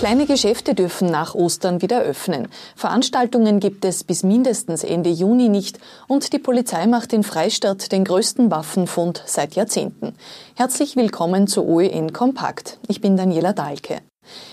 Kleine Geschäfte dürfen nach Ostern wieder öffnen. Veranstaltungen gibt es bis mindestens Ende Juni nicht und die Polizei macht in Freistadt den größten Waffenfund seit Jahrzehnten. Herzlich willkommen zu OEN Kompakt. Ich bin Daniela Dahlke.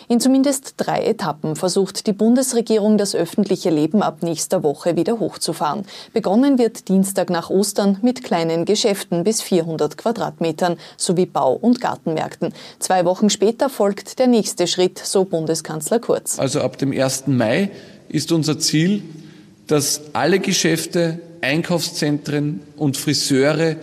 In zumindest drei Etappen versucht die Bundesregierung, das öffentliche Leben ab nächster Woche wieder hochzufahren. Begonnen wird Dienstag nach Ostern mit kleinen Geschäften bis 400 Quadratmetern sowie Bau- und Gartenmärkten. Zwei Wochen später folgt der nächste Schritt, so Bundeskanzler Kurz. Also ab dem 1. Mai ist unser Ziel, dass alle Geschäfte, Einkaufszentren und Friseure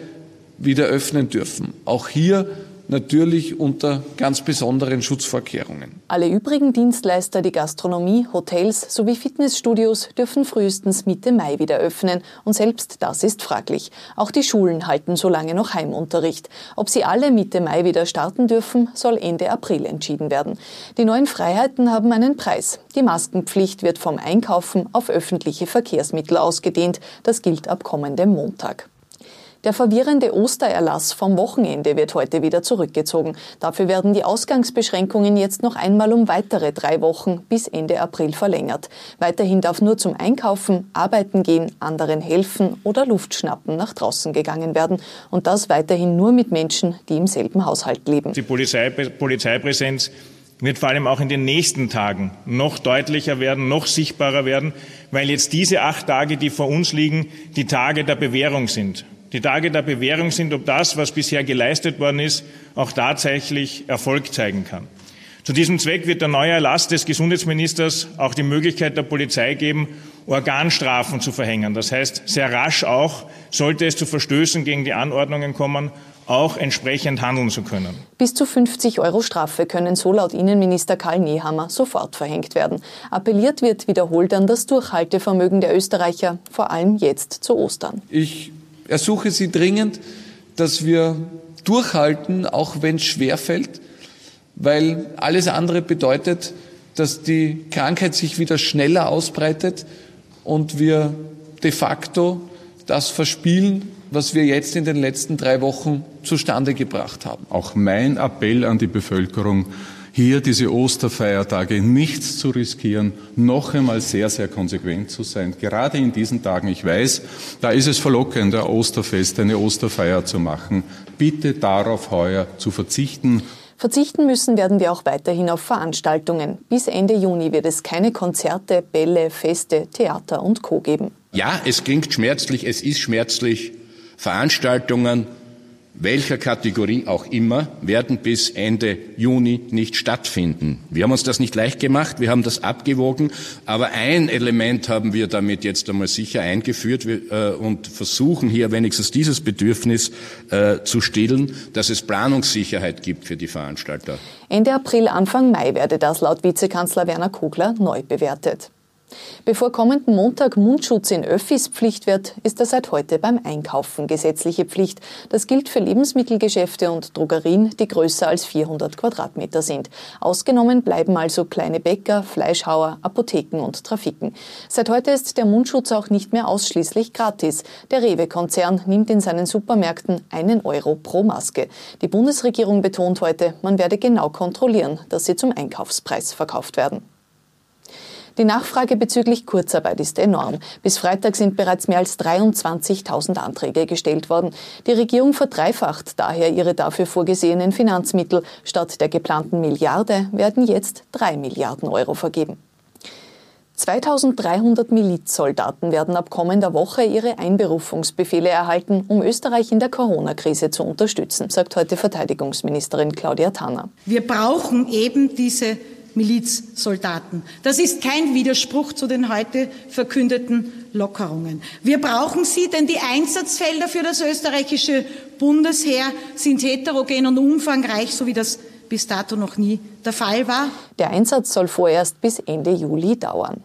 wieder öffnen dürfen. Auch hier natürlich unter ganz besonderen Schutzvorkehrungen. Alle übrigen Dienstleister, die Gastronomie, Hotels sowie Fitnessstudios dürfen frühestens Mitte Mai wieder öffnen und selbst das ist fraglich. Auch die Schulen halten so lange noch Heimunterricht. Ob sie alle Mitte Mai wieder starten dürfen, soll Ende April entschieden werden. Die neuen Freiheiten haben einen Preis. Die Maskenpflicht wird vom Einkaufen auf öffentliche Verkehrsmittel ausgedehnt. Das gilt ab kommendem Montag. Der verwirrende Ostererlass vom Wochenende wird heute wieder zurückgezogen. Dafür werden die Ausgangsbeschränkungen jetzt noch einmal um weitere drei Wochen bis Ende April verlängert. Weiterhin darf nur zum Einkaufen, Arbeiten gehen, anderen helfen oder Luft schnappen nach draußen gegangen werden. Und das weiterhin nur mit Menschen, die im selben Haushalt leben. Die Polizei, Polizeipräsenz wird vor allem auch in den nächsten Tagen noch deutlicher werden, noch sichtbarer werden, weil jetzt diese acht Tage, die vor uns liegen, die Tage der Bewährung sind die Tage der Bewährung sind, ob das, was bisher geleistet worden ist, auch tatsächlich Erfolg zeigen kann. Zu diesem Zweck wird der neue Erlass des Gesundheitsministers auch die Möglichkeit der Polizei geben, Organstrafen zu verhängen. Das heißt, sehr rasch auch, sollte es zu Verstößen gegen die Anordnungen kommen, auch entsprechend handeln zu können. Bis zu 50 Euro Strafe können so laut Innenminister Karl Nehammer sofort verhängt werden. Appelliert wird wiederholt an das Durchhaltevermögen der Österreicher, vor allem jetzt zu Ostern. Ich ersuche Sie dringend, dass wir durchhalten, auch wenn es schwerfällt, weil alles andere bedeutet, dass die Krankheit sich wieder schneller ausbreitet und wir de facto das verspielen, was wir jetzt in den letzten drei Wochen zustande gebracht haben. Auch mein Appell an die Bevölkerung, hier diese Osterfeiertage nichts zu riskieren, noch einmal sehr, sehr konsequent zu sein. Gerade in diesen Tagen, ich weiß, da ist es verlockend, ein Osterfest, eine Osterfeier zu machen. Bitte darauf heuer zu verzichten. Verzichten müssen werden wir auch weiterhin auf Veranstaltungen. Bis Ende Juni wird es keine Konzerte, Bälle, Feste, Theater und Co. geben. Ja, es klingt schmerzlich, es ist schmerzlich. Veranstaltungen welcher Kategorie auch immer, werden bis Ende Juni nicht stattfinden. Wir haben uns das nicht leicht gemacht, wir haben das abgewogen, aber ein Element haben wir damit jetzt einmal sicher eingeführt äh, und versuchen hier wenigstens dieses Bedürfnis äh, zu stillen, dass es Planungssicherheit gibt für die Veranstalter. Ende April, Anfang Mai werde das laut Vizekanzler Werner Kogler neu bewertet. Bevor kommenden Montag Mundschutz in Öffis Pflicht wird, ist er seit heute beim Einkaufen gesetzliche Pflicht. Das gilt für Lebensmittelgeschäfte und Drogerien, die größer als 400 Quadratmeter sind. Ausgenommen bleiben also kleine Bäcker, Fleischhauer, Apotheken und Trafiken. Seit heute ist der Mundschutz auch nicht mehr ausschließlich gratis. Der Rewe-Konzern nimmt in seinen Supermärkten einen Euro pro Maske. Die Bundesregierung betont heute, man werde genau kontrollieren, dass sie zum Einkaufspreis verkauft werden. Die Nachfrage bezüglich Kurzarbeit ist enorm. Bis Freitag sind bereits mehr als 23.000 Anträge gestellt worden. Die Regierung verdreifacht daher ihre dafür vorgesehenen Finanzmittel. Statt der geplanten Milliarde werden jetzt drei Milliarden Euro vergeben. 2300 Milizsoldaten werden ab kommender Woche ihre Einberufungsbefehle erhalten, um Österreich in der Corona-Krise zu unterstützen, sagt heute Verteidigungsministerin Claudia Tanner. Wir brauchen eben diese Milizsoldaten. Das ist kein Widerspruch zu den heute verkündeten Lockerungen. Wir brauchen sie, denn die Einsatzfelder für das österreichische Bundesheer sind heterogen und umfangreich, so wie das bis dato noch nie der Fall war. Der Einsatz soll vorerst bis Ende Juli dauern.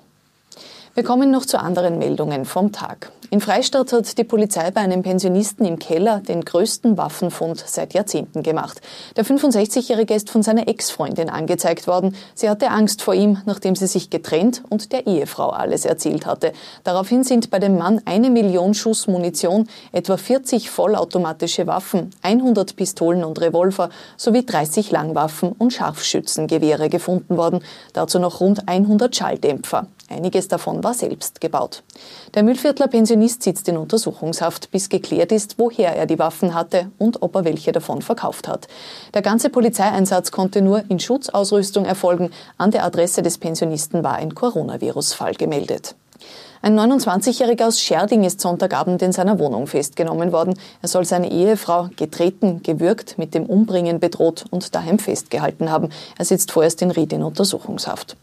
Wir kommen noch zu anderen Meldungen vom Tag. In Freistadt hat die Polizei bei einem Pensionisten im Keller den größten Waffenfund seit Jahrzehnten gemacht. Der 65-Jährige ist von seiner Ex-Freundin angezeigt worden. Sie hatte Angst vor ihm, nachdem sie sich getrennt und der Ehefrau alles erzählt hatte. Daraufhin sind bei dem Mann eine Million Schuss Munition, etwa 40 vollautomatische Waffen, 100 Pistolen und Revolver sowie 30 Langwaffen und Scharfschützengewehre gefunden worden. Dazu noch rund 100 Schalldämpfer. Einiges davon war selbst gebaut. Der Mühlviertler Pensionist sitzt in Untersuchungshaft, bis geklärt ist, woher er die Waffen hatte und ob er welche davon verkauft hat. Der ganze Polizeieinsatz konnte nur in Schutzausrüstung erfolgen. An der Adresse des Pensionisten war ein Coronavirus-Fall gemeldet. Ein 29-Jähriger aus Scherding ist Sonntagabend in seiner Wohnung festgenommen worden. Er soll seine Ehefrau getreten, gewürgt, mit dem Umbringen bedroht und daheim festgehalten haben. Er sitzt vorerst in Ried in Untersuchungshaft.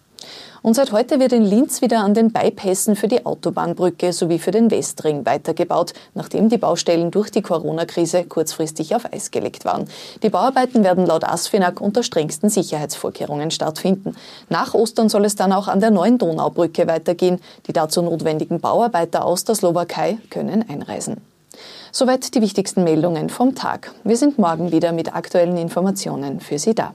Und seit heute wird in Linz wieder an den Bypässen für die Autobahnbrücke sowie für den Westring weitergebaut, nachdem die Baustellen durch die Corona-Krise kurzfristig auf Eis gelegt waren. Die Bauarbeiten werden laut ASFINAG unter strengsten Sicherheitsvorkehrungen stattfinden. Nach Ostern soll es dann auch an der neuen Donaubrücke weitergehen. Die dazu notwendigen Bauarbeiter aus der Slowakei können einreisen. Soweit die wichtigsten Meldungen vom Tag. Wir sind morgen wieder mit aktuellen Informationen für Sie da.